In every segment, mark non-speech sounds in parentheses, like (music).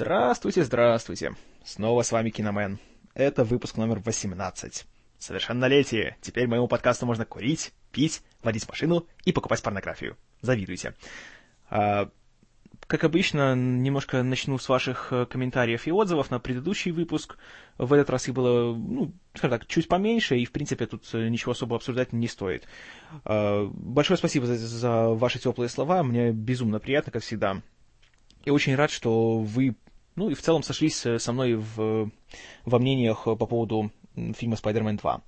Здравствуйте, здравствуйте. Снова с вами Киномен. Это выпуск номер 18. Совершеннолетие. Теперь моему подкасту можно курить, пить, водить машину и покупать порнографию. Завидуйте. А, как обычно, немножко начну с ваших э, комментариев и отзывов на предыдущий выпуск. В этот раз их было, ну, скажем так, чуть поменьше, и, в принципе, тут э, ничего особо обсуждать не стоит. А, большое спасибо за, за ваши теплые слова. Мне безумно приятно, как всегда. И очень рад, что вы, ну и в целом сошлись э, со мной в, во мнениях по поводу фильма «Спайдермен 2».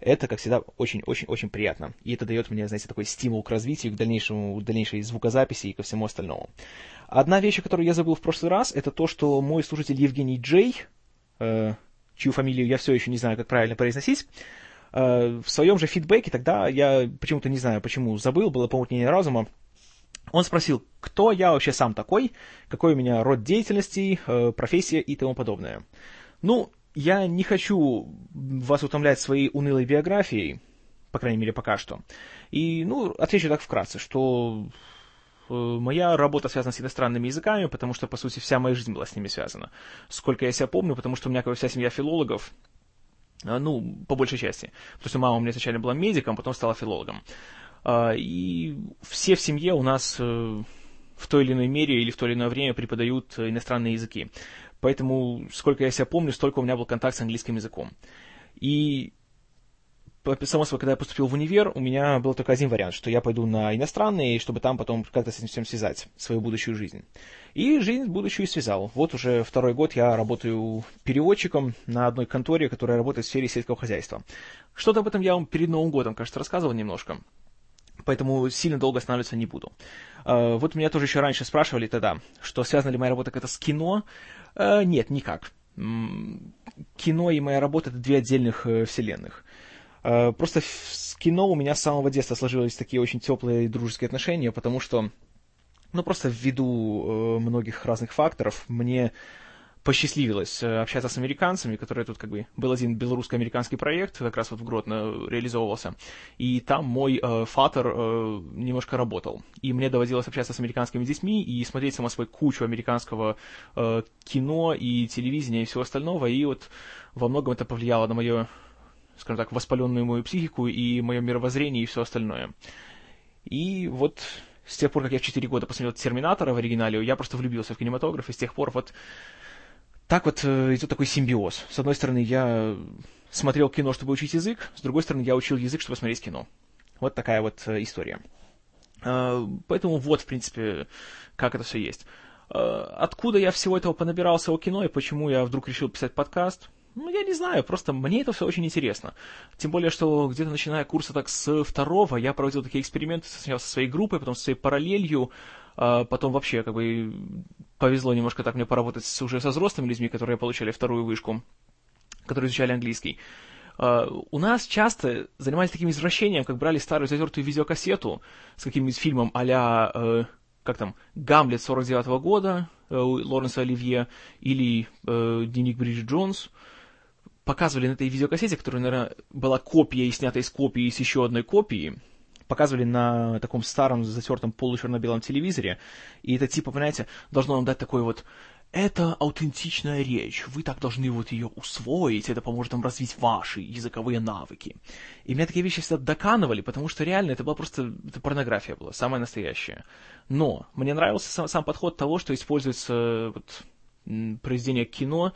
Это, как всегда, очень-очень-очень приятно. И это дает мне, знаете, такой стимул к развитию, к дальнейшему, к дальнейшей звукозаписи и ко всему остальному. Одна вещь, которую я забыл в прошлый раз, это то, что мой слушатель Евгений Джей, э, чью фамилию я все еще не знаю, как правильно произносить, э, в своем же фидбэке, тогда я почему-то не знаю, почему забыл, было помутнение разума, он спросил, кто я вообще сам такой, какой у меня род деятельности, э, профессия и тому подобное. Ну, я не хочу вас утомлять своей унылой биографией, по крайней мере, пока что. И, ну, отвечу так вкратце, что э, моя работа связана с иностранными языками, потому что, по сути, вся моя жизнь была с ними связана. Сколько я себя помню, потому что у меня как бы вся семья филологов, э, ну, по большей части. Потому что мама у меня изначально была медиком, потом стала филологом. А, и все в семье у нас э, в той или иной мере или в то или иное время преподают иностранные языки. Поэтому, сколько я себя помню, столько у меня был контакт с английским языком. И само собой, когда я поступил в универ, у меня был только один вариант, что я пойду на иностранный, чтобы там потом как-то с этим всем связать свою будущую жизнь. И жизнь будущую связал. Вот уже второй год я работаю переводчиком на одной конторе, которая работает в сфере сельского хозяйства. Что-то об этом я вам перед Новым годом, кажется, рассказывал немножко поэтому сильно долго останавливаться не буду. Uh, вот меня тоже еще раньше спрашивали тогда, что связана ли моя работа как-то с кино. Uh, нет, никак. Кино и моя работа — это две отдельных uh, вселенных. Просто с кино у меня с самого детства сложились такие очень теплые и дружеские отношения, потому что, ну, просто ввиду многих разных факторов мне посчастливилось э, общаться с американцами, которые тут как бы... Был один белорусско-американский проект, как раз вот в Гродно реализовывался, и там мой э, фатер э, немножко работал. И мне доводилось общаться с американскими детьми и смотреть само свой кучу американского э, кино и телевидения и всего остального, и вот во многом это повлияло на мою, скажем так, воспаленную мою психику и мое мировоззрение и все остальное. И вот с тех пор, как я в 4 года посмотрел «Терминатора» в оригинале, я просто влюбился в кинематограф, и с тех пор вот так вот э, идет такой симбиоз. С одной стороны, я смотрел кино, чтобы учить язык, с другой стороны, я учил язык, чтобы смотреть кино. Вот такая вот э, история. Э, поэтому вот, в принципе, как это все есть. Откуда я всего этого понабирался о кино и почему я вдруг решил писать подкаст? Ну, я не знаю, просто мне это все очень интересно. Тем более, что где-то начиная курса так с второго, я проводил такие эксперименты сначала со своей группой, потом со своей параллелью, потом вообще как бы повезло немножко так мне поработать с, уже со взрослыми людьми, которые получали вторую вышку, которые изучали английский. Uh, у нас часто занимались таким извращением, как брали старую затертую видеокассету с каким-нибудь фильмом а-ля, uh, как там, «Гамлет» 49 -го года uh, Лоренса Оливье или uh, «Дневник Бриджит Джонс», показывали на этой видеокассете, которая, наверное, была копией, снятая из копии, с еще одной копии, показывали на таком старом затертом получерно-белом телевизоре, и это типа, понимаете, должно нам дать такой вот это аутентичная речь, вы так должны вот ее усвоить, это поможет вам развить ваши языковые навыки. И меня такие вещи всегда доканывали, потому что реально это была просто это порнография была, самая настоящая. Но мне нравился сам, сам подход того, что используется вот, произведение кино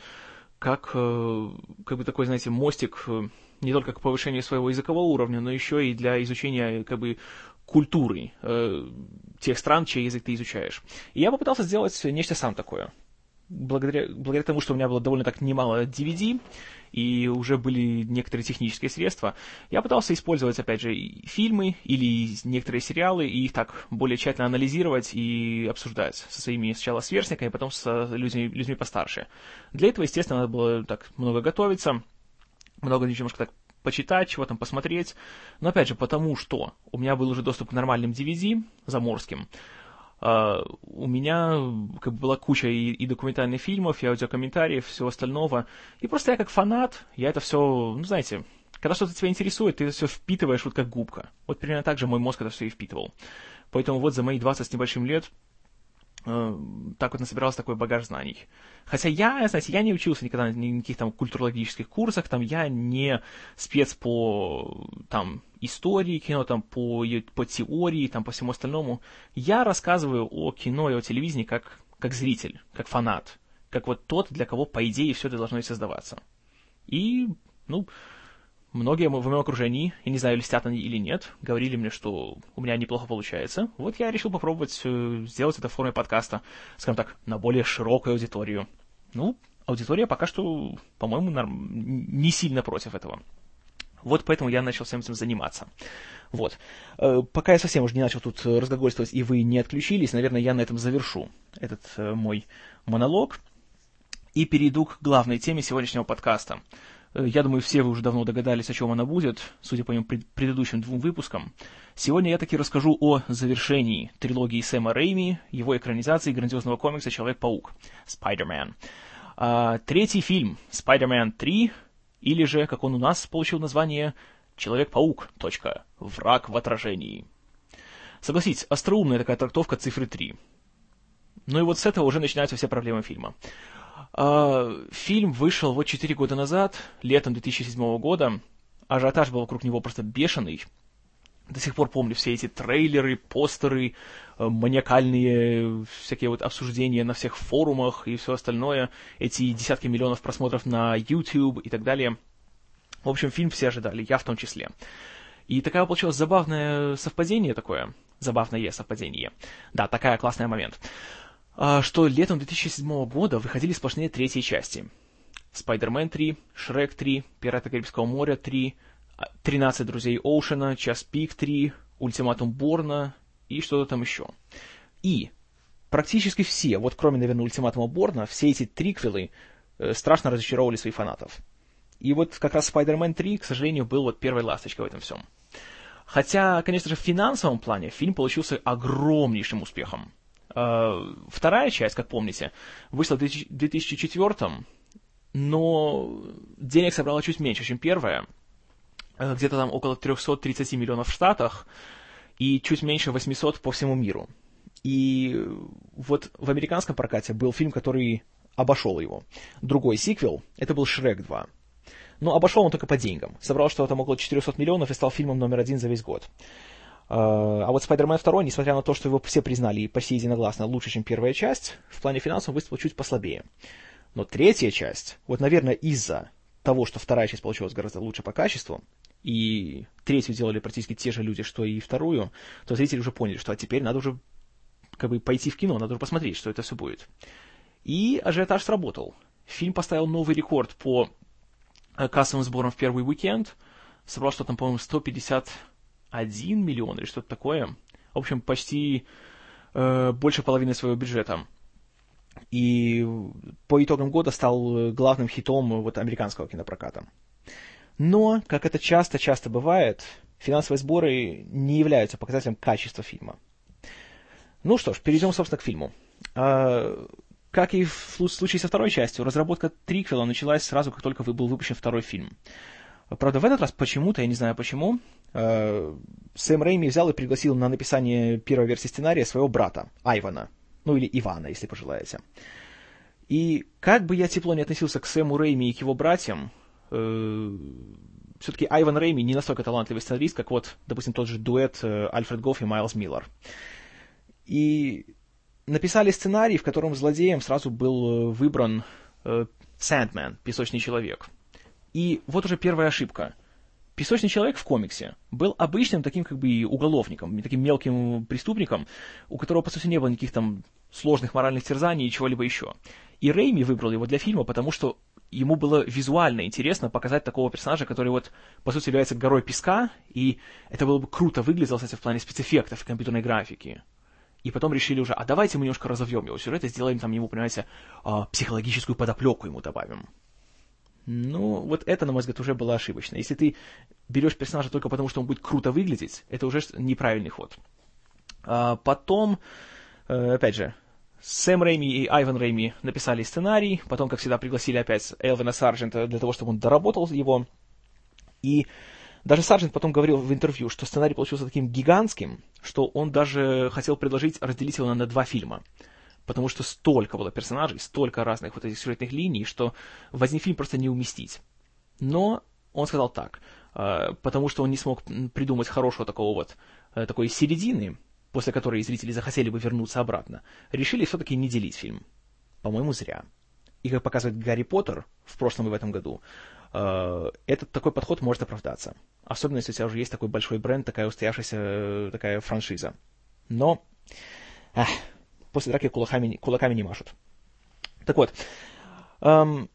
как, э, как бы такой, знаете, мостик э, не только к повышению своего языкового уровня, но еще и для изучения как бы культуры э, тех стран, чей язык ты изучаешь. И я попытался сделать нечто сам такое. Благодаря, благодаря тому, что у меня было довольно так немало DVD, и уже были некоторые технические средства, я пытался использовать, опять же, фильмы или некоторые сериалы, и их так более тщательно анализировать и обсуждать со своими сначала сверстниками, потом с людьми, людьми постарше. Для этого, естественно, надо было так много готовиться, много немножко так почитать, чего там посмотреть. Но опять же, потому что у меня был уже доступ к нормальным DVD заморским, Uh, у меня как бы была куча и, и документальных фильмов, и аудиокомментариев, всего остального. И просто я как фанат, я это все, ну знаете, когда что-то тебя интересует, ты это все впитываешь вот как губка. Вот примерно так же мой мозг это все и впитывал. Поэтому вот за мои 20 с небольшим лет так вот насобирался такой багаж знаний. Хотя я, знаете, я не учился никогда на никаких там культурологических курсах, там я не спец по там истории кино, там по, по теории, там по всему остальному. Я рассказываю о кино и о телевидении как, как зритель, как фанат, как вот тот, для кого, по идее, все это должно и создаваться. И, ну, Многие в моем окружении, я не знаю, листят они или нет, говорили мне, что у меня неплохо получается. Вот я решил попробовать э, сделать это в форме подкаста, скажем так, на более широкую аудиторию. Ну, аудитория пока что, по-моему, не сильно против этого. Вот поэтому я начал всем этим заниматься. Вот. Э, пока я совсем уже не начал тут разглагольствовать, и вы не отключились, наверное, я на этом завершу этот э, мой монолог и перейду к главной теме сегодняшнего подкаста – я думаю, все вы уже давно догадались, о чем она будет, судя по моим пред предыдущим двум выпускам. Сегодня я таки расскажу о завершении трилогии Сэма Рэйми, его экранизации грандиозного комикса «Человек-паук» Spider-Man. А, третий фильм «Spider-Man 3», или же, как он у нас получил название, «Человек-паук. Враг в отражении». Согласитесь, остроумная такая трактовка цифры 3. Ну и вот с этого уже начинаются все проблемы фильма. А, фильм вышел вот 4 года назад, летом 2007 года. Ажиотаж был вокруг него просто бешеный. До сих пор помню все эти трейлеры, постеры, э, маниакальные всякие вот обсуждения на всех форумах и все остальное, эти десятки миллионов просмотров на YouTube и так далее. В общем, фильм все ожидали, я в том числе. И такая получилось забавное совпадение такое, забавное совпадение. Да, такая классный момент. А, что летом 2007 года выходили сплошные третьи части. Spider-Man 3, Shrek 3, Пираты Карибского моря 3, 13 друзей Оушена, Час пик 3, Ультиматум Борна и что-то там еще. И практически все, вот кроме, наверное, Ультиматума Борна, все эти триквелы э, страшно разочаровывали своих фанатов. И вот как раз Spider-Man 3, к сожалению, был вот первой ласточкой в этом всем. Хотя, конечно же, в финансовом плане фильм получился огромнейшим успехом. А, вторая часть, как помните, вышла в 2004 но денег собрала чуть меньше, чем первая. Э, где-то там около 330 миллионов в Штатах и чуть меньше 800 по всему миру. И вот в американском прокате был фильм, который обошел его. Другой сиквел, это был «Шрек 2». Но обошел он только по деньгам. Собрал что-то там около 400 миллионов и стал фильмом номер один за весь год. А, а вот Spider-Man 2, несмотря на то, что его все признали и почти единогласно лучше, чем первая часть, в плане финансов выступил чуть послабее. Но третья часть, вот, наверное, из-за того, что вторая часть получилась гораздо лучше по качеству, и третью делали практически те же люди, что и вторую, то зрители уже поняли, что а теперь надо уже как бы пойти в кино, надо уже посмотреть, что это все будет. И ажиотаж сработал. Фильм поставил новый рекорд по э, кассовым сборам в первый уикенд. Собрал что там, по-моему, 150 1 миллион или что-то такое. В общем, почти э, больше половины своего бюджета. И по итогам года стал главным хитом вот, американского кинопроката. Но, как это часто-часто бывает, финансовые сборы не являются показателем качества фильма. Ну что ж, перейдем, собственно, к фильму. А, как и в случае со второй частью, разработка триквела началась сразу, как только был выпущен второй фильм. Правда, в этот раз почему-то, я не знаю почему, Сэм Рэйми взял и пригласил на написание первой версии сценария своего брата, Айвана. Ну или Ивана, если пожелаете. И как бы я тепло не относился к Сэму Рэйми и к его братьям, э, все-таки Айван Рэйми не настолько талантливый сценарист, как вот, допустим, тот же дуэт э, Альфред Гофф и Майлз Миллер. И написали сценарий, в котором злодеем сразу был выбран э, Сэндмен, песочный человек – и вот уже первая ошибка. Песочный человек в комиксе был обычным таким как бы уголовником, таким мелким преступником, у которого, по сути, не было никаких там сложных моральных терзаний и чего-либо еще. И Рейми выбрал его для фильма, потому что ему было визуально интересно показать такого персонажа, который вот, по сути, является горой песка, и это было бы круто выглядело, кстати, в плане спецэффектов и компьютерной графики. И потом решили уже, а давайте мы немножко разовьем его сюжет и сделаем там ему, понимаете, а, психологическую подоплеку ему добавим. Ну, вот это, на мой взгляд, уже было ошибочно. Если ты берешь персонажа только потому, что он будет круто выглядеть, это уже неправильный ход. А потом, э, опять же, Сэм Рэйми и Айван Рэйми написали сценарий, потом, как всегда, пригласили опять Элвина Сарджента для того, чтобы он доработал его. И даже Сарджент потом говорил в интервью, что сценарий получился таким гигантским, что он даже хотел предложить разделить его на два фильма. Потому что столько было персонажей, столько разных вот этих сюжетных линий, что в один фильм просто не уместить. Но он сказал так, э, потому что он не смог придумать хорошего такого вот, э, такой середины, после которой зрители захотели бы вернуться обратно, решили все-таки не делить фильм. По-моему, зря. И как показывает Гарри Поттер в прошлом и в этом году, э, этот такой подход может оправдаться. Особенно, если у тебя уже есть такой большой бренд, такая устоявшаяся такая франшиза. Но ах, после драки кулаками, кулаками не машут. Так вот, эм,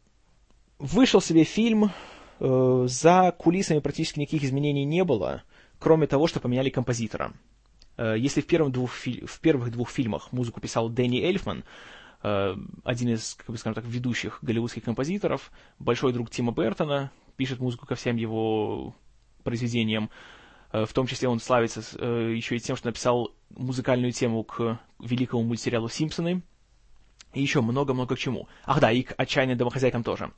вышел себе фильм, э, за кулисами практически никаких изменений не было, кроме того, что поменяли композитора. Э, если в, первых двух, в первых двух фильмах музыку писал Дэнни Эльфман, э, один из, как бы скажем так, ведущих голливудских композиторов, большой друг Тима Бертона, пишет музыку ко всем его произведениям, в том числе он славится э, еще и тем, что написал музыкальную тему к великому мультсериалу «Симпсоны». И еще много-много к чему. Ах да, и к «Отчаянным домохозяйкам» тоже.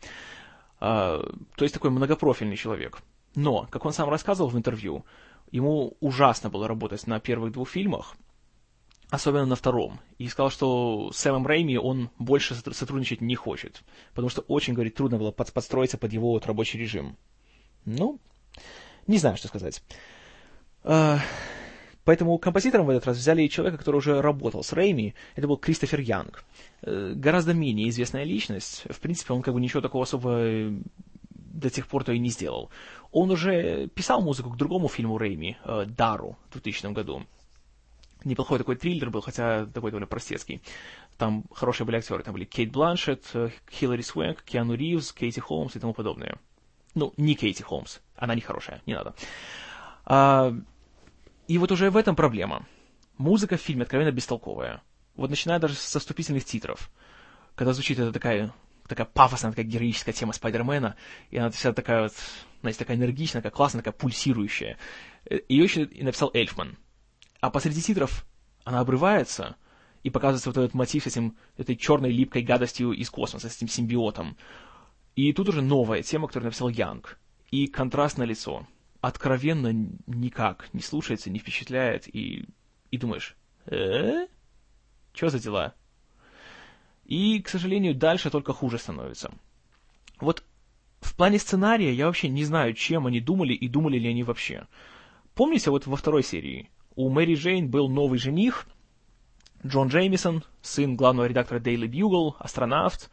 А, то есть такой многопрофильный человек. Но, как он сам рассказывал в интервью, ему ужасно было работать на первых двух фильмах, особенно на втором. И сказал, что с Сэмом Рейми он больше сотрудничать не хочет, потому что очень, говорит, трудно было подстроиться под его вот рабочий режим. Ну, не знаю, что сказать. А, поэтому композитором в этот раз взяли человека, который уже работал с Рэйми. Это был Кристофер Янг. Э, гораздо менее известная личность. В принципе, он как бы ничего такого особо э, до тех пор-то и не сделал. Он уже писал музыку к другому фильму Рэйми, э, «Дару» в 2000 году. Неплохой такой триллер был, хотя такой довольно простецкий. Там хорошие были актеры. Там были Кейт Бланшетт, Хиллари Свенк, Киану Ривз, Кейти Холмс и тому подобное. Ну, не Кейти Холмс. Она не хорошая, не надо. И вот уже в этом проблема. Музыка в фильме откровенно бестолковая. Вот начиная даже со вступительных титров. Когда звучит эта такая, такая пафосная, такая героическая тема Спайдермена, и она вся такая вот, знаете, такая энергичная, такая классная, такая пульсирующая. Э, Ее еще и написал Эльфман. А посреди титров она обрывается, и показывается вот этот мотив с этим, этой черной липкой гадостью из космоса, с этим симбиотом. И тут уже новая тема, которую написал Янг. И контраст на лицо откровенно никак не слушается, не впечатляет, и, и думаешь, э? Что за дела? И, к сожалению, дальше только хуже становится. Вот в плане сценария я вообще не знаю, чем они думали и думали ли они вообще. Помните, вот во второй серии у Мэри Джейн был новый жених, Джон Джеймисон, сын главного редактора Daily Bugle, астронавт,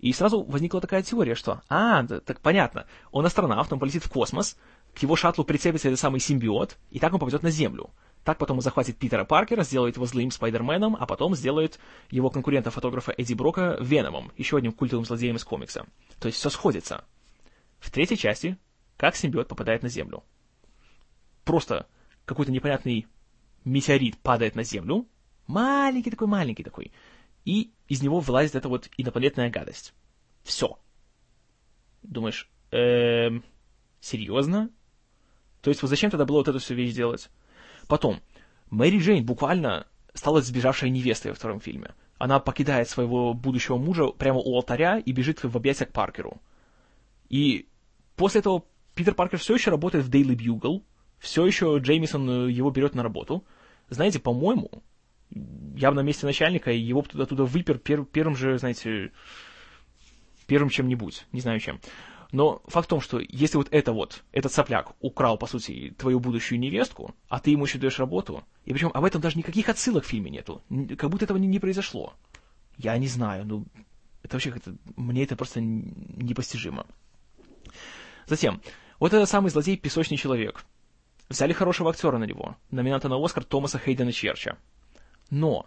и сразу возникла такая теория, что, а, да, так понятно, он астронавт, он полетит в космос, к его шаттлу прицепится этот самый симбиот, и так он попадет на Землю. Так потом он захватит Питера Паркера, сделает его злым Спайдерменом, а потом сделает его конкурента-фотографа Эдди Брока Веномом, еще одним культовым злодеем из комикса. То есть все сходится. В третьей части, как симбиот попадает на Землю. Просто какой-то непонятный метеорит падает на Землю, маленький такой, маленький такой, и из него вылазит эта вот инопланетная гадость. Все. Думаешь, эм, серьезно? То есть вот зачем тогда было вот эту всю вещь делать? Потом, Мэри Джейн буквально стала сбежавшей невестой во втором фильме. Она покидает своего будущего мужа прямо у алтаря и бежит в объятия к Паркеру. И после этого Питер Паркер все еще работает в Daily Bugle, все еще Джеймисон э, его берет на работу. Знаете, по-моему, я бы на месте начальника его туда туда выпер пер, первым же, знаете, первым чем-нибудь, не знаю чем. Но факт в том, что если вот это вот, этот сопляк украл, по сути, твою будущую невестку, а ты ему еще даешь работу, и причем об этом даже никаких отсылок в фильме нету, как будто этого не, не произошло. Я не знаю, ну, это вообще как-то, мне это просто непостижимо. Затем, вот этот самый злодей «Песочный человек». Взяли хорошего актера на него, номинанта на Оскар Томаса Хейдена Черча. Но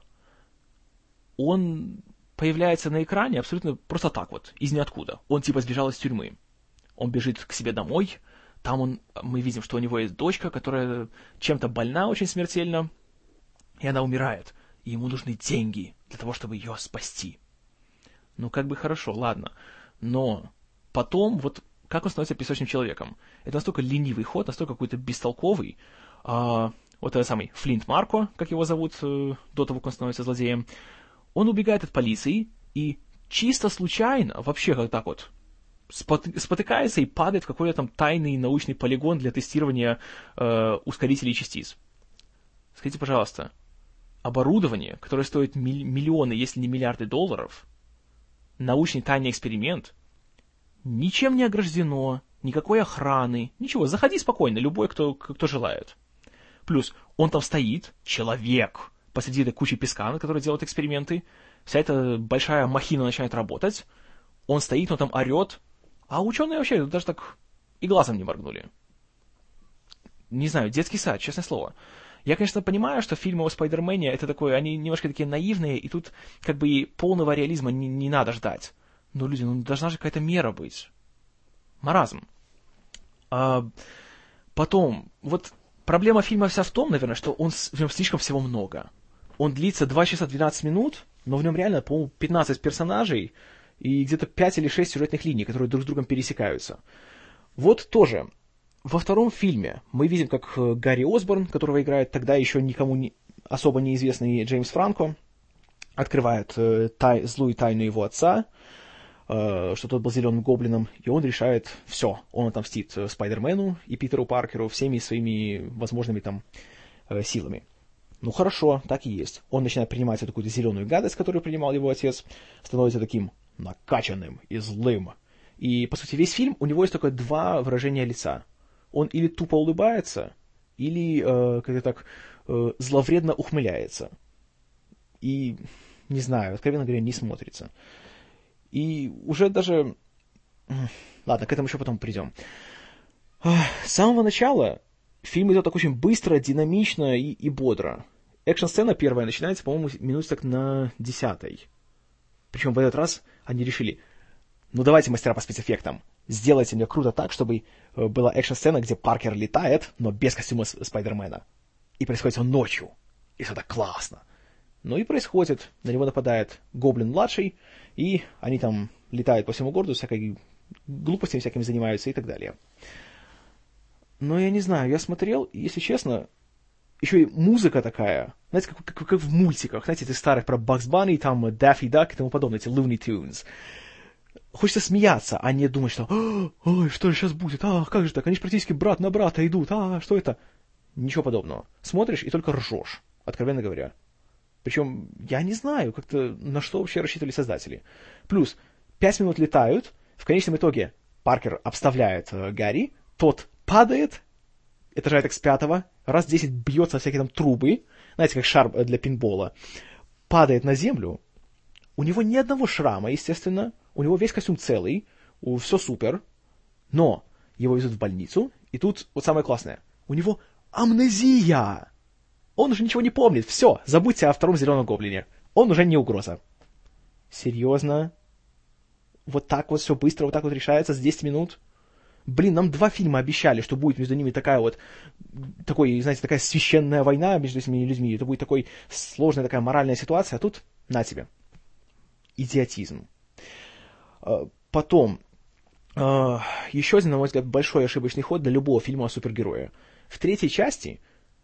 он появляется на экране абсолютно просто так вот, из ниоткуда. Он типа сбежал из тюрьмы он бежит к себе домой, там он, мы видим, что у него есть дочка, которая чем-то больна очень смертельно, и она умирает. И ему нужны деньги для того, чтобы ее спасти. Ну, как бы хорошо, ладно. Но потом, вот как он становится песочным человеком? Это настолько ленивый ход, настолько какой-то бестолковый. А, вот этот самый Флинт Марко, как его зовут, э, до того, как он становится злодеем, он убегает от полиции и чисто случайно, вообще как так вот, спотыкается и падает в какой-то там тайный научный полигон для тестирования э, ускорителей частиц. Скажите, пожалуйста, оборудование, которое стоит миллионы, если не миллиарды долларов, научный тайный эксперимент, ничем не ограждено, никакой охраны, ничего, заходи спокойно, любой, кто, кто желает. Плюс он там стоит, человек, посреди этой кучи песка, на которой делают эксперименты, вся эта большая махина начинает работать, он стоит, он там орет, а ученые вообще даже так и глазом не моргнули. Не знаю, детский сад, честное слово. Я, конечно, понимаю, что фильмы о Спайдермене это такое, они немножко такие наивные, и тут как бы и полного реализма не, не надо ждать. Но, люди, ну должна же какая-то мера быть. Маразм. А, потом, вот проблема фильма вся в том, наверное, что он, в нем слишком всего много. Он длится 2 часа 12 минут, но в нем реально, по-моему, 15 персонажей и где-то 5 или 6 сюжетных линий, которые друг с другом пересекаются. Вот тоже, во втором фильме мы видим, как э, Гарри Осборн, которого играет тогда еще никому не, особо неизвестный Джеймс Франко, открывает э, тай, злую тайну его отца, э, что тот был зеленым гоблином, и он решает все, он отомстит э, Спайдермену и Питеру Паркеру всеми своими возможными там э, силами. Ну хорошо, так и есть. Он начинает принимать эту какую-то зеленую гадость, которую принимал его отец, становится таким накачанным и злым. И, по сути, весь фильм, у него есть только два выражения лица он или тупо улыбается, или э, как-то так э, зловредно ухмыляется. И, не знаю, откровенно говоря, не смотрится. И уже даже... Ладно, к этому еще потом придем. С самого начала фильм идет так очень быстро, динамично и, и бодро. Экшн-сцена первая начинается, по-моему, минут так на десятой. Причем в этот раз они решили, ну давайте мастера по спецэффектам, сделайте мне круто так, чтобы э, была экшн-сцена, где Паркер летает, но без костюма Спайдермена. И происходит он ночью. И так классно. Ну и происходит. На него нападает Гоблин-младший, и они там летают по всему городу, всякой глупостями всякими занимаются и так далее. Но я не знаю, я смотрел, если честно, еще и музыка такая, знаете, как, как, как в мультиках, знаете, эти старых про Бакс Банни, там Даффи Дак и тому подобное, эти Looney Tunes хочется смеяться, а не думать, что «Ой, что же сейчас будет? А, как же так? Они же практически брат на брата идут. А, что это?» Ничего подобного. Смотришь и только ржешь, откровенно говоря. Причем я не знаю, как-то на что вообще рассчитывали создатели. Плюс, пять минут летают, в конечном итоге Паркер обставляет э, Гарри, тот падает, этажа так с пятого, раз десять бьется всякие там трубы, знаете, как шар для пинбола, падает на землю, у него ни одного шрама, естественно, у него весь костюм целый, все супер, но его везут в больницу, и тут вот самое классное, у него амнезия! Он уже ничего не помнит, все, забудьте о втором зеленом гоблине, он уже не угроза. Серьезно? Вот так вот все быстро, вот так вот решается за 10 минут? Блин, нам два фильма обещали, что будет между ними такая вот, такой, знаете, такая священная война между этими людьми, это будет такой сложная такая моральная ситуация, а тут на тебе. Идиотизм. А, потом, а, еще один, на мой взгляд, большой ошибочный ход для любого фильма о супергерое. В третьей части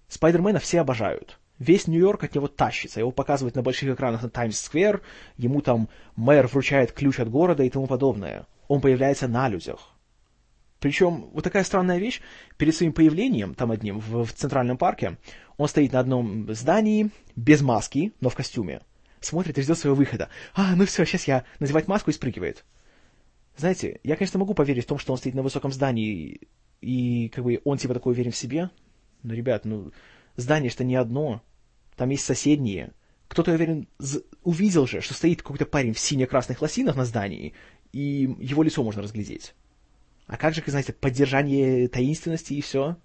Спайдермена все обожают. Весь Нью-Йорк от него тащится, его показывают на больших экранах на Таймс-сквер, ему там мэр вручает ключ от города и тому подобное. Он появляется на людях. Причем вот такая странная вещь, перед своим появлением, там одним, в, в Центральном парке, он стоит на одном здании, без маски, но в костюме смотрит и ждет своего выхода. А, ну все, сейчас я надевать маску и спрыгивает. Знаете, я, конечно, могу поверить в том, что он стоит на высоком здании, и, как бы он типа такой уверен в себе. Но, ребят, ну, здание что не одно. Там есть соседние. Кто-то, уверен, увидел же, что стоит какой-то парень в сине-красных лосинах на здании, и его лицо можно разглядеть. А как же, знаете, поддержание таинственности и все?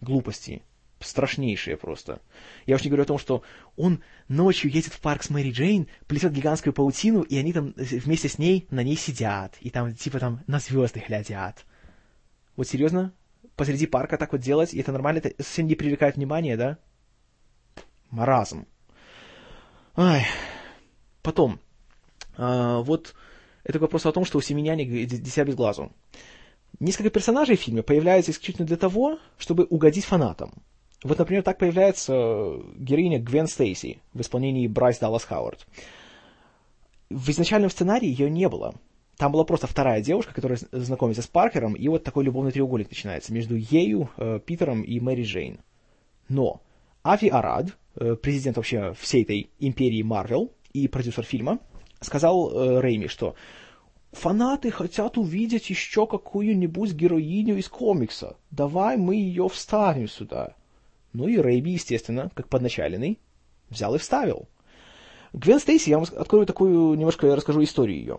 Глупости страшнейшие просто. Я уж не говорю о том, что он ночью едет в парк с Мэри Джейн, плетет гигантскую паутину, и они там вместе с ней на ней сидят, и там типа там на звезды глядят. Вот серьезно? Посреди парка так вот делать, и это нормально? Это совсем не привлекает внимания, да? Маразм. Ай. Потом. А, вот это вопрос о том, что у семеняник дитя без глазу. Несколько персонажей в фильме появляются исключительно для того, чтобы угодить фанатам. Вот, например, так появляется героиня Гвен Стейси в исполнении Брайс Даллас Хауард. В изначальном сценарии ее не было. Там была просто вторая девушка, которая знакомится с Паркером, и вот такой любовный треугольник начинается между ею, э, Питером и Мэри Джейн. Но Ави Арад, э, президент вообще всей этой империи Марвел и продюсер фильма, сказал э, Рэйми, что фанаты хотят увидеть еще какую-нибудь героиню из комикса. Давай мы ее вставим сюда. Ну и Рэйби, естественно, как подначаленный, взял и вставил. Гвен Стейси, я вам открою такую, немножко расскажу историю ее.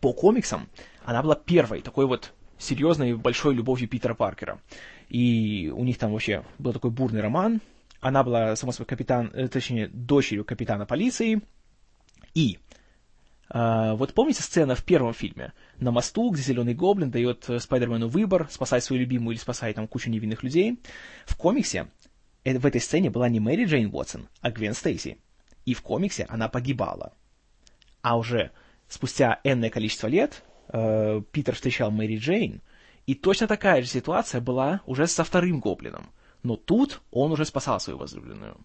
По комиксам она была первой такой вот серьезной большой любовью Питера Паркера. И у них там вообще был такой бурный роман. Она была, само собой, капитан, э, точнее, дочерью капитана полиции. И вот помните сцена в первом фильме? На мосту, где Зеленый Гоблин дает э, Спайдермену выбор, спасать свою любимую или спасать там кучу невинных людей. В комиксе э, в этой сцене была не Мэри Джейн Уотсон, а Гвен Стейси. И в комиксе она погибала. А уже спустя энное количество лет э, Питер встречал Мэри Джейн, и точно такая же ситуация была уже со вторым гоблином. Но тут он уже спасал свою возлюбленную.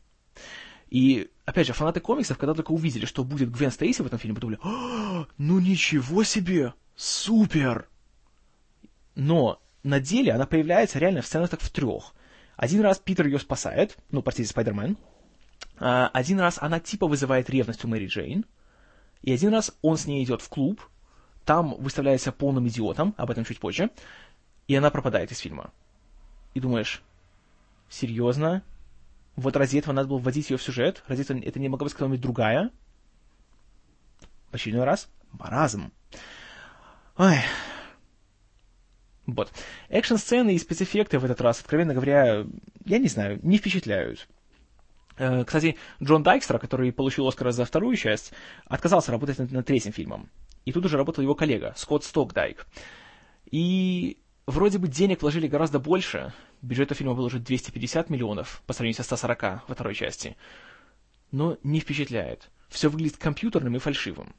И, опять же, фанаты комиксов, когда только увидели, что будет Гвен Стейси в этом фильме, подумали, «А, ну ничего себе, супер! Но на деле она появляется реально в сценах так в трех. Один раз Питер ее спасает, ну, простите, Спайдермен. А, один раз она типа вызывает ревность у Мэри Джейн. И один раз он с ней идет в клуб, там выставляется полным идиотом, об этом чуть позже, и она пропадает из фильма. И думаешь, серьезно? Вот ради этого надо было вводить ее в сюжет? Ради этого это не могла быть какая-нибудь другая? В очередной раз маразм. Ой. Вот. Экшн-сцены и спецэффекты в этот раз, откровенно говоря, я не знаю, не впечатляют. Э, кстати, Джон Дайкстра, который получил Оскара за вторую часть, отказался работать над, над третьим фильмом. И тут уже работал его коллега, Скотт Стокдайк. И вроде бы денег вложили гораздо больше. Бюджет фильма был уже 250 миллионов по сравнению со 140 во второй части. Но не впечатляет. Все выглядит компьютерным и фальшивым.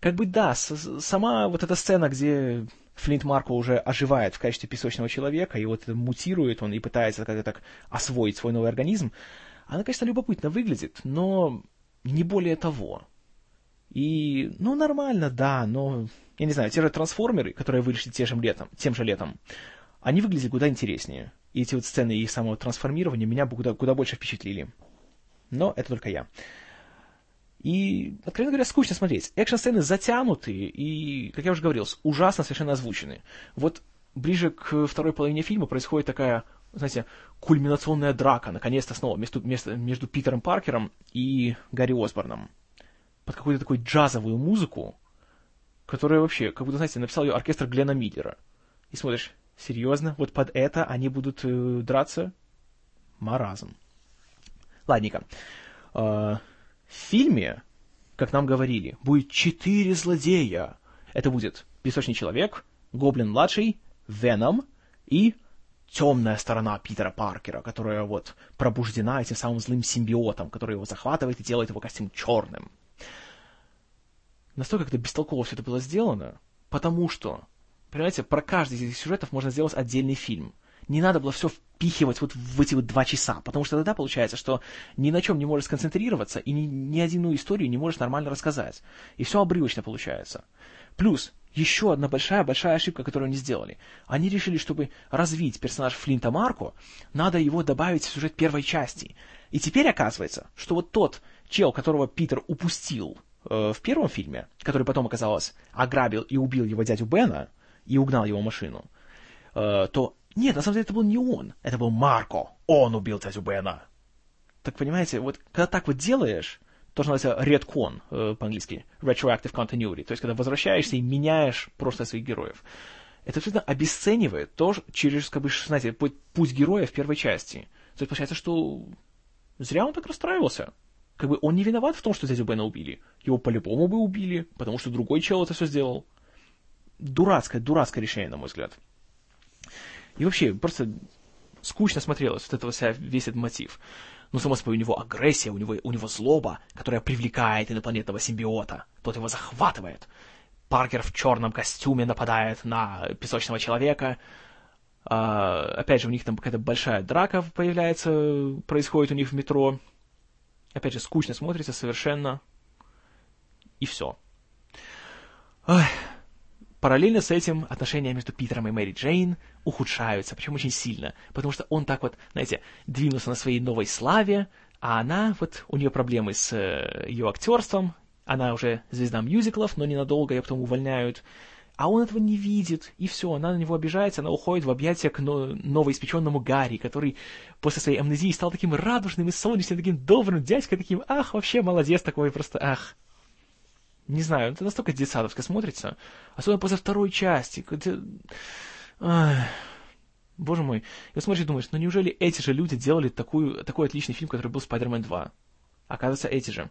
Как бы да, сама вот эта сцена, где Флинт Марко уже оживает в качестве песочного человека, и вот мутирует он и пытается как-то так освоить свой новый организм, она, конечно, любопытно выглядит, но не более того. И, ну, нормально, да, но, я не знаю, те же трансформеры, которые вышли тем же летом, тем же летом они выглядели куда интереснее. И эти вот сцены их самого трансформирования меня куда, куда больше впечатлили. Но это только я. И, откровенно говоря, скучно смотреть. Экшн-сцены затянутые и, как я уже говорил, ужасно совершенно озвучены. Вот ближе к второй половине фильма происходит такая знаете, кульминационная драка, наконец-то снова, между, между, между Питером Паркером и Гарри Осборном. Под какую-то такую джазовую музыку, которая вообще, как будто, знаете, написал ее оркестр Глена Миллера. И смотришь, серьезно, вот под это они будут э, драться? Маразм. Ладненько. Э, в фильме, как нам говорили, будет четыре злодея. Это будет Песочный Человек, Гоблин-младший, Веном и темная сторона Питера Паркера, которая вот пробуждена этим самым злым симбиотом, который его захватывает и делает его костюм черным. Настолько как-то бестолково все это было сделано, потому что, понимаете, про каждый из этих сюжетов можно сделать отдельный фильм. Не надо было все впихивать вот в эти вот два часа, потому что тогда получается, что ни на чем не можешь сконцентрироваться и ни, ни одну историю не можешь нормально рассказать. И все обрывочно получается. Плюс, еще одна большая-большая ошибка, которую они сделали. Они решили, чтобы развить персонаж Флинта Марко, надо его добавить в сюжет первой части. И теперь оказывается, что вот тот чел, которого Питер упустил э, в первом фильме, который потом, оказалось, ограбил и убил его дядю Бена и угнал его машину, э, то нет, на самом деле это был не он, это был Марко. Он убил дядю Бена. Так понимаете, вот когда так вот делаешь, то, что называется redcon э, по-английски, retroactive continuity, то есть когда возвращаешься и меняешь просто своих героев. Это абсолютно обесценивает то, через, как бы, знаете, путь, путь героя в первой части. То есть получается, что зря он так расстраивался. Как бы он не виноват в том, что дядю Бена убили. Его по-любому бы убили, потому что другой чел это все сделал. Дурацкое, дурацкое решение, на мой взгляд. И вообще, просто скучно смотрелось вот этого вся, весь этот мотив. Ну, само собой, у него агрессия, у него, у него злоба, которая привлекает инопланетного симбиота. Тот его захватывает. Паркер в черном костюме нападает на песочного человека. А, опять же, у них там какая-то большая драка появляется, происходит у них в метро. Опять же, скучно смотрится совершенно. И все. Ой, Параллельно с этим отношения между Питером и Мэри Джейн ухудшаются, причем очень сильно, потому что он так вот, знаете, двинулся на своей новой славе, А она, вот, у нее проблемы с э, ее актерством, она уже звезда мюзиклов, но ненадолго, ее потом увольняют. А он этого не видит, и все, она на него обижается, она уходит в объятия к новоиспеченному Гарри, который после своей амнезии стал таким радужным и солнечным, таким добрым дядькой, таким, ах, вообще молодец такой, просто, ах. Не знаю, это настолько детсадовско смотрится, особенно после второй части. Где... Ах. Боже мой, и смотришь и думаешь, ну неужели эти же люди делали такую, такой отличный фильм, который был «Спайдермен 2»? Оказывается, эти же.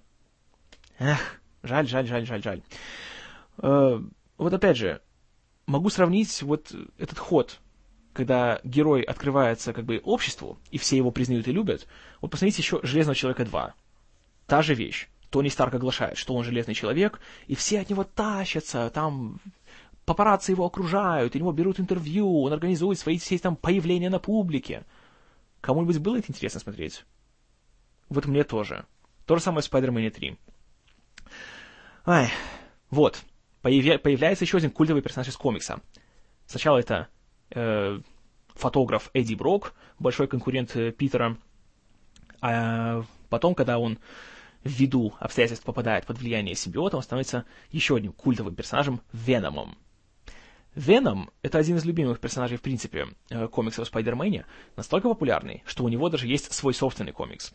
Эх, жаль, жаль, жаль, жаль, жаль. Вот опять же, могу сравнить вот этот ход, когда герой открывается как бы обществу, и все его признают и любят. Вот посмотрите еще «Железного человека 2». Та же вещь. Тони Старк оглашает, что он железный человек, и все от него тащатся, там папарацци его окружают, у него берут интервью, он организует свои все там появления на публике. Кому-нибудь было это интересно смотреть? Вот мне тоже. То же самое в Spider-Man 3. Ай, вот появя- появляется еще один культовый персонаж из комикса. Сначала это э, фотограф Эдди Брок, большой конкурент э, Питера, а потом, когда он ввиду обстоятельств попадает под влияние симбиота, он становится еще одним культовым персонажем Веномом. Веном — это один из любимых персонажей, в принципе, э, комиксов о Спайдермене, настолько популярный, что у него даже есть свой собственный комикс.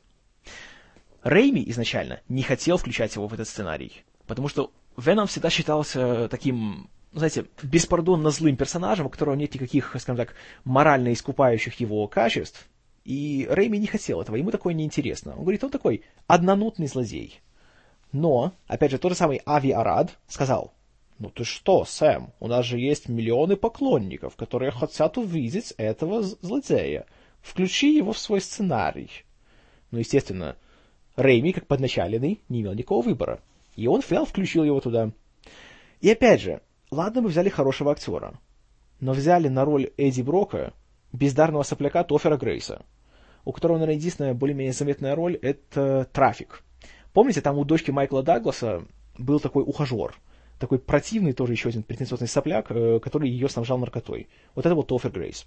Рейми изначально не хотел включать его в этот сценарий, потому что Веном всегда считался таким, знаете, беспардонно злым персонажем, у которого нет никаких, скажем так, морально искупающих его качеств. И Рэйми не хотел этого, ему такое неинтересно. Он говорит, он такой однонутный злодей. Но, опять же, тот же самый Ави Арад сказал, ну ты что, Сэм, у нас же есть миллионы поклонников, которые хотят увидеть этого злодея. Включи его в свой сценарий. Ну, естественно, Рэйми, как подначаленный, не имел никакого выбора. И он взял, включил его туда. И опять же, ладно бы взяли хорошего актера, но взяли на роль Эдди Брока бездарного сопляка Тофера Грейса, у которого, наверное, единственная более-менее заметная роль — это «Трафик». Помните, там у дочки Майкла Дагласа был такой ухажер, такой противный тоже еще один претенциозный сопляк, э, который ее снабжал наркотой. Вот это вот Тофер Грейс.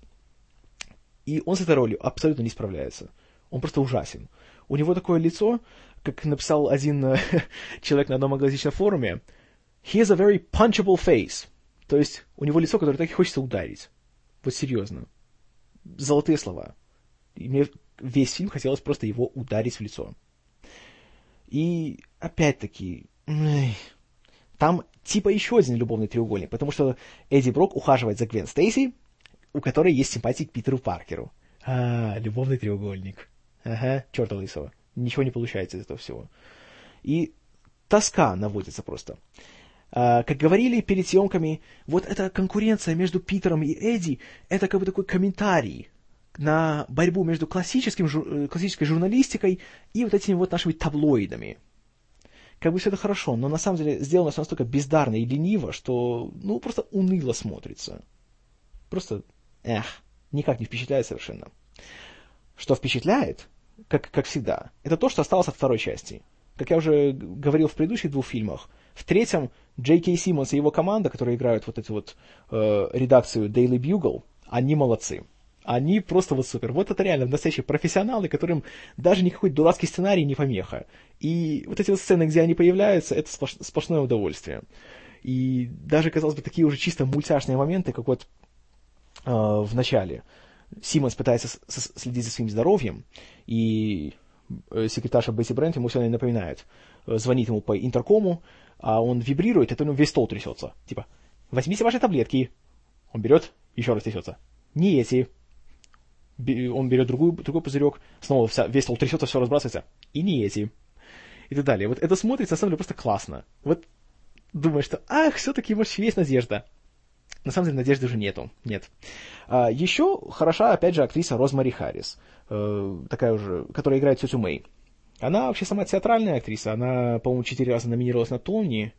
И он с этой ролью абсолютно не справляется. Он просто ужасен. У него такое лицо, как написал один э, (laughs) человек на одном англоязычном форуме, he has a very punchable face. То есть у него лицо, которое так и хочется ударить. Вот серьезно. Золотые слова. И мне весь фильм хотелось просто его ударить в лицо. И опять-таки, там типа еще один любовный треугольник, потому что Эдди Брок ухаживает за Гвен Стейси, у которой есть симпатии к Питеру Паркеру. А, любовный треугольник. Ага, черта лысого ничего не получается из этого всего. И тоска наводится просто. А, как говорили перед съемками, вот эта конкуренция между Питером и Эдди, это как бы такой комментарий на борьбу между классическим, э, классической журналистикой и вот этими вот нашими таблоидами. Как бы все это хорошо, но на самом деле сделано все настолько бездарно и лениво, что, ну, просто уныло смотрится. Просто, эх, никак не впечатляет совершенно. Что впечатляет, как, как всегда, это то, что осталось от второй части. Как я уже говорил в предыдущих двух фильмах, в третьем Джей Кей Симмонс и его команда, которые играют вот эту вот э, редакцию Daily Bugle, они молодцы. Они просто вот супер. Вот это реально настоящие профессионалы, которым даже никакой дурацкий сценарий не помеха. И вот эти вот сцены, где они появляются, это сплош, сплошное удовольствие. И даже, казалось бы, такие уже чисто мультяшные моменты, как вот э, в начале. Симмонс пытается следить за своим здоровьем, и э, секретарша Бетти Брент ему все напоминает. Э, звонит ему по интеркому, а он вибрирует, это у него весь стол трясется. Типа, возьмите ваши таблетки. Он берет, еще раз трясется. Не эти. Он берет другую, другой пузырек, снова вся, весь стол трясется, все разбрасывается. И не эти. И так далее. Вот это смотрится, на самом деле, просто классно. Вот думаешь, что, ах, все-таки, может, есть надежда. На самом деле надежды уже нету. Нет. А, еще хороша, опять же, актриса Розмари Харрис, э, такая уже, которая играет тетю Мэй. Она вообще сама театральная актриса. Она, по-моему, четыре раза номинировалась на Тони.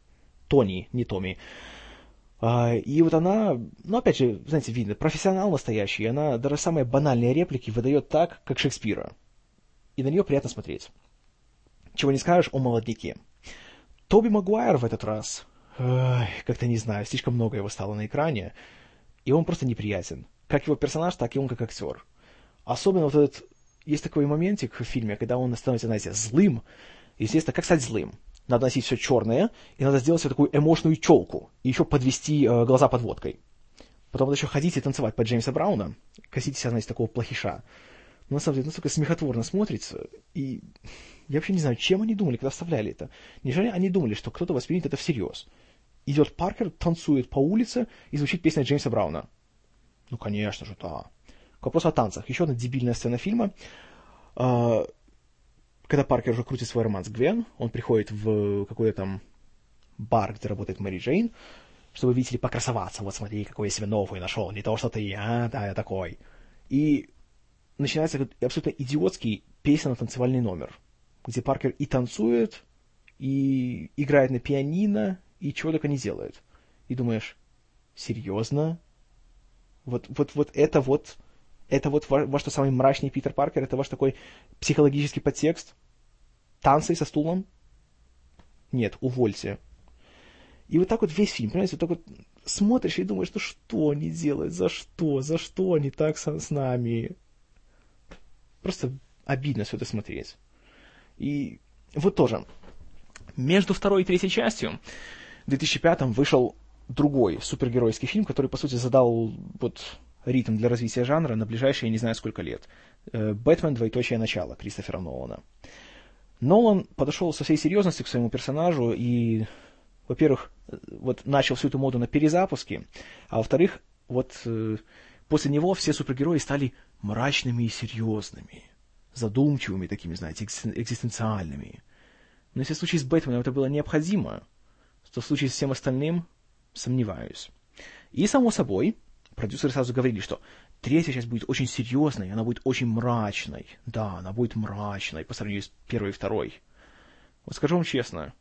Тони, не Томми. А, и вот она, ну, опять же, знаете, видно, профессионал настоящий. Она даже самые банальные реплики выдает так, как Шекспира. И на нее приятно смотреть. Чего не скажешь о молодняке. Тоби Магуайр в этот раз как-то не знаю, слишком много его стало на экране, и он просто неприятен. Как его персонаж, так и он как актер. Особенно вот этот есть такой моментик в фильме, когда он становится, знаете, злым. Естественно, как стать злым? Надо носить все черное, и надо сделать такую эмошную челку, и еще подвести э, глаза подводкой. Потом вот еще ходить и танцевать под Джеймса Брауна, косите себя, знаете, такого плохиша. Но на самом деле настолько смехотворно смотрится, и я вообще не знаю, чем они думали, когда вставляли это. Неужели они думали, что кто-то воспримет это всерьез? Идет Паркер, танцует по улице и звучит песня Джеймса Брауна. Ну, конечно же, да. К вопросу о танцах. Еще одна дебильная сцена фильма. А, когда Паркер уже крутит свой роман с Гвен, он приходит в какой-то там бар, где работает Мэри Джейн, чтобы, видите ли, покрасоваться. Вот смотри, какой я себе новый нашел. Не то, что ты, а, да, я такой. И начинается абсолютно идиотский песенно-танцевальный номер, где Паркер и танцует, и играет на пианино, и чего только не делает. И думаешь, серьезно? Вот, вот, вот это вот, это вот ваш, ваш самый мрачный Питер Паркер, это ваш такой психологический подтекст? Танцы со стулом? Нет, увольте. И вот так вот весь фильм, понимаете, вот так вот смотришь и думаешь, ну что они делают, за что, за что они так с, с нами? Просто обидно все это смотреть. И вот тоже, между второй и третьей частью в 2005 вышел другой супергеройский фильм, который, по сути, задал вот ритм для развития жанра на ближайшие не знаю сколько лет. Э, «Бэтмен. Двоеточие начало» Кристофера Нолана. Нолан подошел со всей серьезностью к своему персонажу и, во-первых, вот начал всю эту моду на перезапуске, а во-вторых, вот э, после него все супергерои стали мрачными и серьезными, задумчивыми такими, знаете, экзистенциальными. Но если в случае с Бэтменом это было необходимо, то в случае с всем остальным сомневаюсь. И, само собой, продюсеры сразу говорили, что третья часть будет очень серьезной, она будет очень мрачной. Да, она будет мрачной по сравнению с первой и второй. Вот скажу вам честно,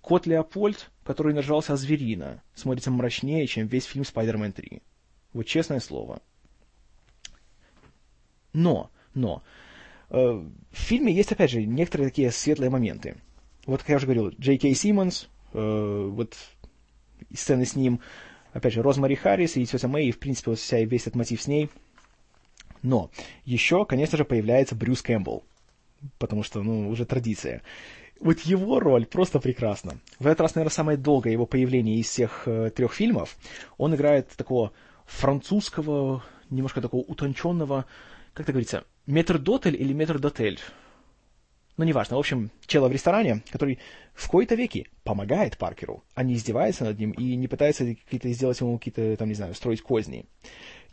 кот Леопольд, который нажался зверина, смотрится мрачнее, чем весь фильм «Спайдермен 3». Вот честное слово. Но, но, в фильме есть, опять же, некоторые такие светлые моменты. Вот, как я уже говорил, Джей Кей Симмонс, э, вот сцены с ним, опять же, Розмари Харрис и тетя Мэй, и, в принципе, вот вся, весь этот мотив с ней. Но еще, конечно же, появляется Брюс Кэмпбелл, потому что, ну, уже традиция. Вот его роль просто прекрасна. В этот раз, наверное, самое долгое его появление из всех э, трех фильмов. Он играет такого французского, немножко такого утонченного, как это говорится, метрдотель или метрдотель. Ну, неважно. В общем, чела в ресторане, который в кои-то веки помогает Паркеру, а не издевается над ним и не пытается какие-то сделать ему какие-то, там, не знаю, строить козни.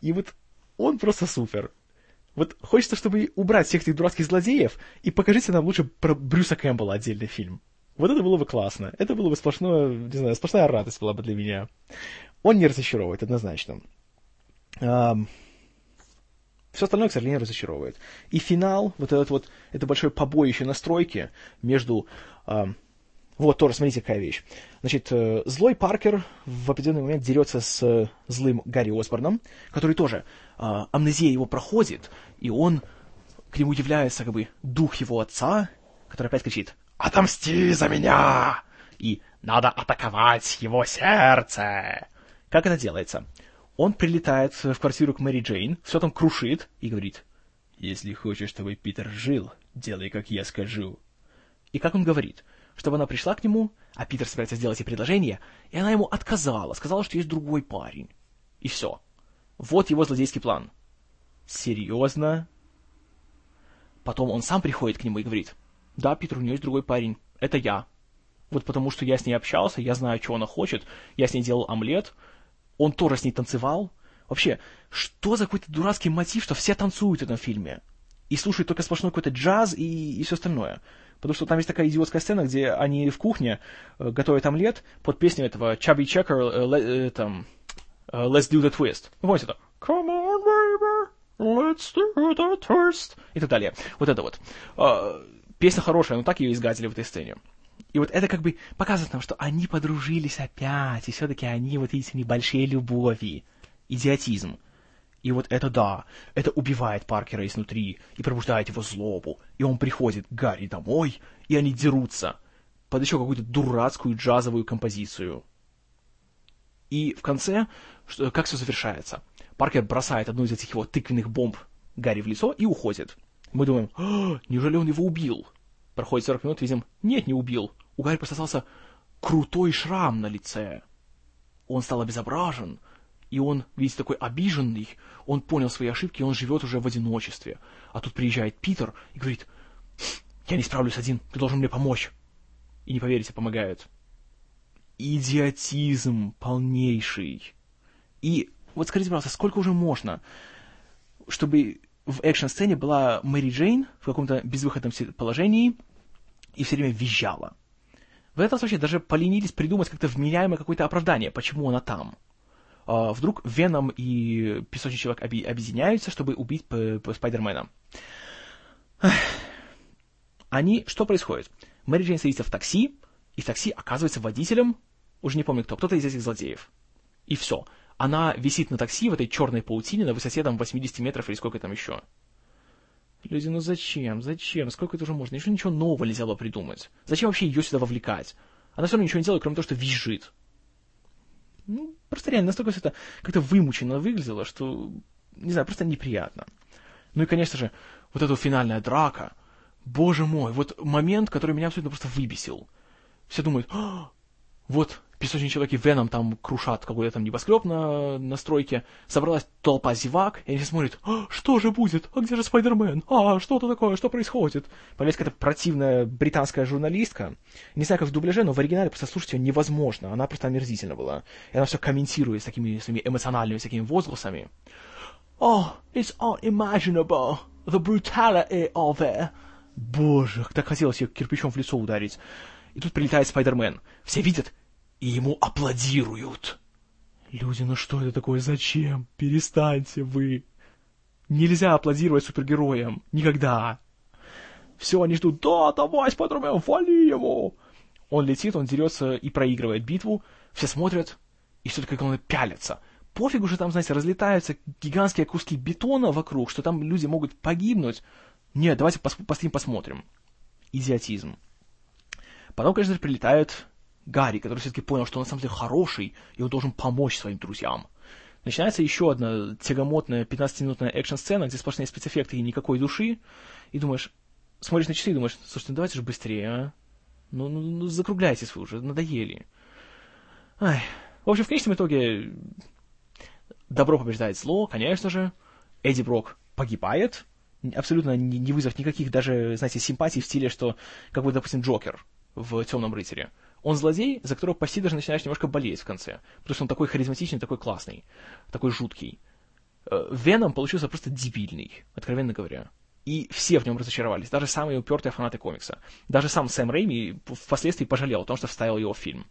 И вот он просто супер. Вот хочется, чтобы убрать всех этих дурацких злодеев и покажите нам лучше про Брюса Кэмпбелла отдельный фильм. Вот это было бы классно. Это было бы сплошное, не знаю, сплошная радость была бы для меня. Он не разочаровывает, однозначно. Um, все остальное, к сожалению, разочаровывает. И финал, вот этот вот, это большое побоище настройки между... Э, вот тоже, смотрите, какая вещь. Значит, э, злой Паркер в определенный момент дерется с э, злым Гарри Осборном, который тоже, э, амнезия его проходит, и он, к нему является как бы дух его отца, который опять кричит «Отомсти за меня!» и «Надо атаковать его сердце!» Как это делается? Он прилетает в квартиру к Мэри Джейн, все там крушит и говорит, «Если хочешь, чтобы Питер жил, делай, как я скажу». И как он говорит, чтобы она пришла к нему, а Питер собирается сделать ей предложение, и она ему отказала, сказала, что есть другой парень. И все. Вот его злодейский план. Серьезно? Потом он сам приходит к нему и говорит, «Да, Питер, у нее есть другой парень. Это я. Вот потому что я с ней общался, я знаю, что она хочет, я с ней делал омлет, он тоже с ней танцевал. Вообще, что за какой-то дурацкий мотив, что все танцуют в этом фильме? И слушают только сплошной какой-то джаз и, и все остальное. Потому что там есть такая идиотская сцена, где они в кухне э, готовят омлет под песню этого Chubby Checker, э, э, там, э, Let's do the twist. Вы помните это? Come on, baby, let's do the twist. И так далее. Вот это вот. Э, песня хорошая, но так ее изгадили в этой сцене. И вот это как бы показывает нам, что они подружились опять, и все-таки они вот эти небольшие любови. Идиотизм. И вот это да, это убивает Паркера изнутри и пробуждает его злобу. И он приходит к Гарри домой, и они дерутся под еще какую-то дурацкую джазовую композицию. И в конце, что, как все завершается? Паркер бросает одну из этих его тыквенных бомб Гарри в лицо и уходит. Мы думаем, «А, неужели он его убил? Проходит 40 минут, видим, нет, не убил. У Гарри просто остался крутой шрам на лице. Он стал обезображен, и он, видите, такой обиженный, он понял свои ошибки, и он живет уже в одиночестве. А тут приезжает Питер и говорит, я не справлюсь один, ты должен мне помочь. И не поверите, помогает. Идиотизм полнейший. И вот скажите, пожалуйста, сколько уже можно, чтобы в экшн-сцене была Мэри Джейн в каком-то безвыходном положении и все время визжала. В этом случае даже поленились придумать как-то вменяемое какое-то оправдание, почему она там. А, вдруг Веном и Песочный Человек оби- объединяются, чтобы убить П- П- Спайдермена. Они... Что происходит? Мэри Джейн садится в такси, и в такси оказывается водителем, уже не помню кто, кто-то из этих злодеев. И все она висит на такси в этой черной паутине на высоте там 80 метров или сколько там еще. Люди, ну зачем? Зачем? Сколько это уже можно? Еще ничего нового нельзя было придумать. Зачем вообще ее сюда вовлекать? Она все равно ничего не делает, кроме того, что визжит. Ну, просто реально настолько все это как-то вымученно выглядело, что, не знаю, просто неприятно. Ну и, конечно же, вот эта финальная драка. Боже мой, вот момент, который меня абсолютно просто выбесил. Все думают, а, вот Песочный человек и Веном там крушат какой-то там небоскреб на, на стройке. Собралась толпа зевак, и они смотрят, а, что же будет? А где же Спайдермен? А, что это такое? Что происходит? Появляется какая-то противная британская журналистка. Не знаю, как в дубляже, но в оригинале просто слушать ее невозможно. Она просто омерзительна была. И она все комментирует с такими своими эмоциональными всякими возгласами. Oh, it's unimaginable. The brutality of it. Боже, так хотелось ее кирпичом в лицо ударить. И тут прилетает Спайдермен. Все видят, и ему аплодируют. Люди, ну что это такое? Зачем? Перестаньте вы. Нельзя аплодировать супергероям. Никогда. Все, они ждут, да, давай, Спайдермен, вали его. Он летит, он дерется и проигрывает битву. Все смотрят, и все таки он пялятся. Пофиг уже там, знаете, разлетаются гигантские куски бетона вокруг, что там люди могут погибнуть. Нет, давайте пос постоим посмотрим. Идиотизм. Потом, конечно же, прилетают Гарри, который все-таки понял, что он на самом деле хороший, и он должен помочь своим друзьям. Начинается еще одна тягомотная 15-минутная экшн-сцена, где сплошные спецэффекты и никакой души, и думаешь, смотришь на часы и думаешь, слушай, ну давайте же быстрее, а? Ну, ну, ну закругляйтесь вы уже, надоели. Ай. В общем, в конечном итоге добро побеждает зло, конечно же. Эдди Брок погибает, абсолютно не, не вызвав никаких даже, знаете, симпатий в стиле, что, как бы, допустим, Джокер в «Темном рыцаре». Он злодей, за которого почти даже начинаешь немножко болеть в конце. Потому что он такой харизматичный, такой классный, такой жуткий. Э, Веном получился просто дебильный, откровенно говоря. И все в нем разочаровались, даже самые упертые фанаты комикса. Даже сам Сэм Рэйми впоследствии пожалел о том, что вставил его в фильм.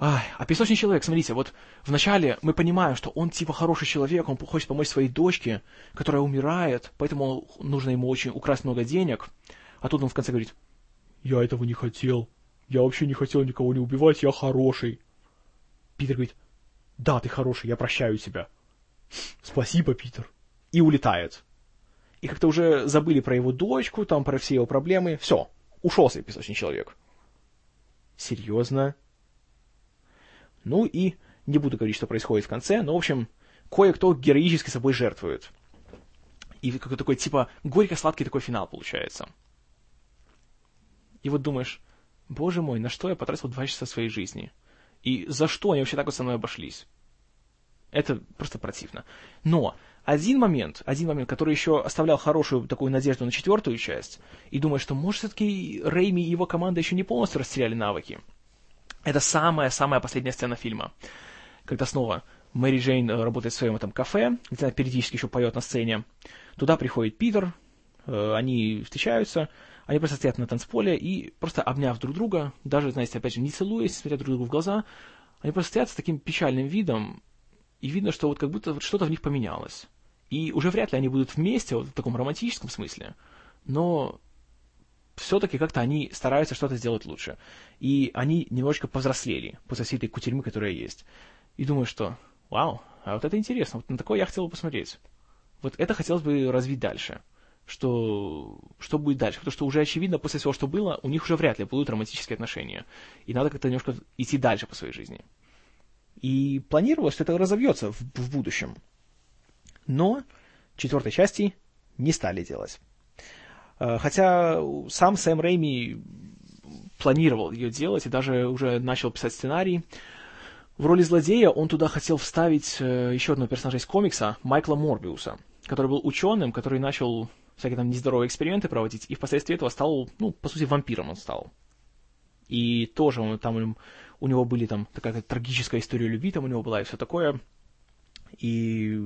А Песочный Человек, смотрите, вот вначале мы понимаем, что он типа хороший человек, он хочет помочь своей дочке, которая умирает, поэтому нужно ему очень украсть много денег. А тут он в конце говорит, я этого не хотел, я вообще не хотел никого не убивать, я хороший. Питер говорит, да, ты хороший, я прощаю тебя. Спасибо, Питер. И улетает. И как-то уже забыли про его дочку, там про все его проблемы. Все, ушел себе песочный человек. Серьезно? Ну и не буду говорить, что происходит в конце, но, в общем, кое-кто героически собой жертвует. И какой-то такой, типа, горько-сладкий такой финал получается. И вот думаешь, Боже мой, на что я потратил два часа своей жизни? И за что они вообще так вот со мной обошлись? Это просто противно. Но один момент, один момент, который еще оставлял хорошую такую надежду на четвертую часть, и думаю, что, может, все-таки Рейми и его команда еще не полностью растеряли навыки. Это самая-самая последняя сцена фильма. Когда снова Мэри Джейн э, работает в своем этом кафе, где она периодически еще поет на сцене. Туда приходит Питер, э, они встречаются, они просто стоят на танцполе и просто обняв друг друга, даже, знаете, опять же, не целуясь, смотря друг другу в глаза, они просто стоят с таким печальным видом, и видно, что вот как будто вот что-то в них поменялось. И уже вряд ли они будут вместе, вот в таком романтическом смысле, но все-таки как-то они стараются что-то сделать лучше. И они немножечко повзрослели после всей этой кутерьмы, которая есть. И думаю, что, вау, а вот это интересно, вот на такое я хотел бы посмотреть. Вот это хотелось бы развить дальше что, что будет дальше. Потому что уже очевидно, после всего, что было, у них уже вряд ли будут романтические отношения. И надо как-то немножко идти дальше по своей жизни. И планировалось, что это разовьется в, в будущем. Но четвертой части не стали делать. Э, хотя сам Сэм Рэйми планировал ее делать и даже уже начал писать сценарий. В роли злодея он туда хотел вставить э, еще одного персонажа из комикса, Майкла Морбиуса, который был ученым, который начал всякие там нездоровые эксперименты проводить, и впоследствии этого стал, ну, по сути, вампиром он стал. И тоже он, там у него были там такая трагическая история любви, там у него была и все такое. И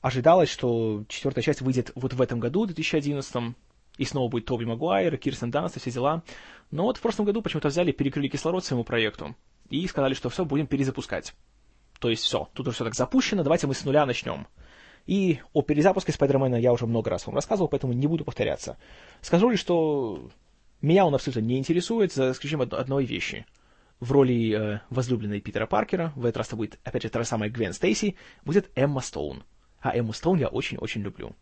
ожидалось, что четвертая часть выйдет вот в этом году, 2011 и снова будет Тоби Магуайр, Кирстен Данст и все дела. Но вот в прошлом году почему-то взяли, перекрыли кислород своему проекту и сказали, что все, будем перезапускать. То есть все, тут уже все так запущено, давайте мы с нуля начнем. И о перезапуске Спайдермена я уже много раз вам рассказывал, поэтому не буду повторяться. Скажу лишь, что меня он абсолютно не интересует, за исключением одной вещи. В роли э, возлюбленной Питера Паркера, в этот раз это будет, опять же, та же самая Гвен Стейси, будет Эмма Стоун. А Эмму Стоун я очень-очень люблю.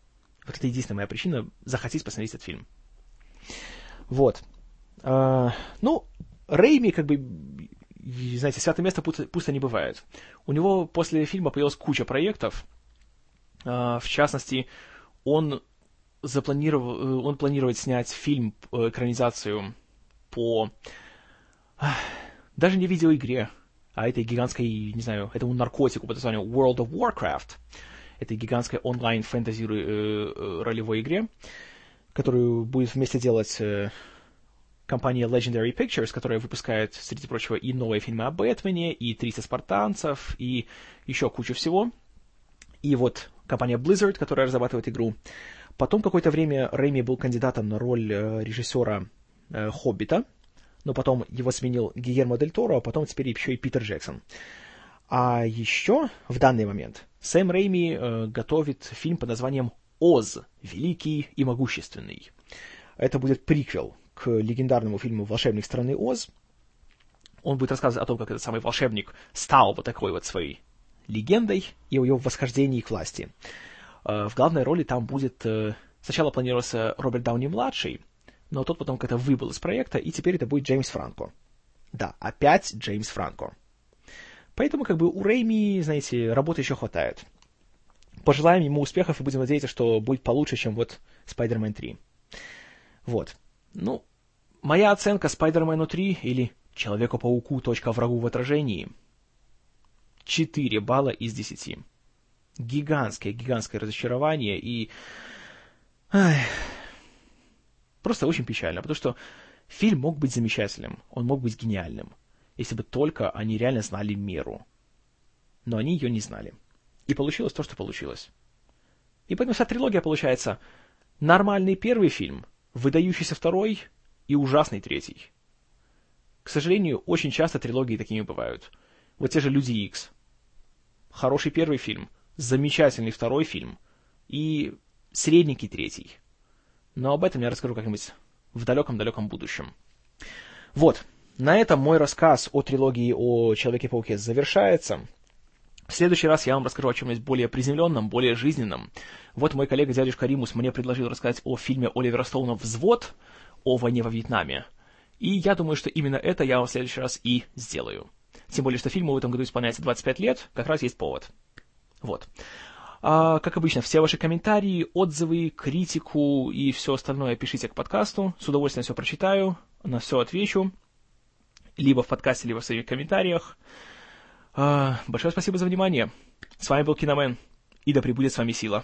Вот это единственная моя причина захотеть посмотреть этот фильм. Вот. А, ну, Рейми, как бы, знаете, святое место пусто, пусто не бывает. У него после фильма появилась куча проектов. А, в частности, он запланировал, э, он планирует снять фильм, э, экранизацию по даже не видеоигре, а этой гигантской, не знаю, этому наркотику под названием World of Warcraft этой гигантской онлайн-фэнтези э, э, ролевой игре, которую будет вместе делать компания Legendary Pictures, которая выпускает, среди прочего, и новые фильмы о Бэтмене, и 300 спартанцев, и еще кучу всего. И вот компания Blizzard, которая разрабатывает игру. Потом какое-то время Рэйми был кандидатом на роль режиссера «Хоббита», но потом его сменил Гиермо Дель Торо, а потом теперь еще и Питер Джексон. А еще в данный момент Сэм Рейми э, готовит фильм под названием «Оз. Великий и могущественный». Это будет приквел к легендарному фильму «Волшебник страны Оз». Он будет рассказывать о том, как этот самый волшебник стал вот такой вот своей легендой и о его восхождении к власти. Э, в главной роли там будет... Э, сначала планировался Роберт Дауни-младший, но тот потом как-то выбыл из проекта, и теперь это будет Джеймс Франко. Да, опять Джеймс Франко. Поэтому как бы у Рэйми, знаете, работы еще хватает. Пожелаем ему успехов и будем надеяться, что будет получше, чем вот Spider-Man 3. Вот. Ну, моя оценка Spider-Man 3 или Человеку-пауку. Врагу в отражении. 4 балла из 10. Гигантское, гигантское разочарование и... Ай... Просто очень печально, потому что фильм мог быть замечательным, он мог быть гениальным если бы только они реально знали меру. Но они ее не знали. И получилось то, что получилось. И поэтому вся трилогия получается нормальный первый фильм, выдающийся второй и ужасный третий. К сожалению, очень часто трилогии такими бывают. Вот те же «Люди Икс». Хороший первый фильм, замечательный второй фильм и средненький третий. Но об этом я расскажу как-нибудь в далеком-далеком будущем. Вот, на этом мой рассказ о трилогии о Человеке-пауке завершается. В следующий раз я вам расскажу о чем-нибудь более приземленном, более жизненном. Вот мой коллега дядюшка Римус мне предложил рассказать о фильме Оливера Стоуна «Взвод» о войне во Вьетнаме. И я думаю, что именно это я вам в следующий раз и сделаю. Тем более, что фильму в этом году исполняется 25 лет, как раз есть повод. Вот. А, как обычно, все ваши комментарии, отзывы, критику и все остальное пишите к подкасту. С удовольствием все прочитаю, на все отвечу либо в подкасте, либо в своих комментариях. А, большое спасибо за внимание. С вами был Киномен, и да пребудет с вами сила.